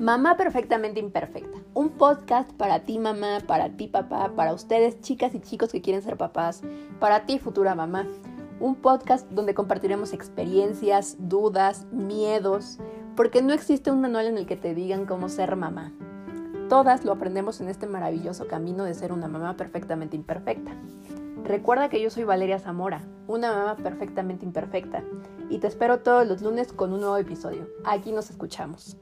Mamá Perfectamente Imperfecta, un podcast para ti mamá, para ti papá, para ustedes chicas y chicos que quieren ser papás, para ti futura mamá. Un podcast donde compartiremos experiencias, dudas, miedos, porque no existe un manual en el que te digan cómo ser mamá. Todas lo aprendemos en este maravilloso camino de ser una mamá perfectamente imperfecta. Recuerda que yo soy Valeria Zamora, una mamá perfectamente imperfecta, y te espero todos los lunes con un nuevo episodio. Aquí nos escuchamos.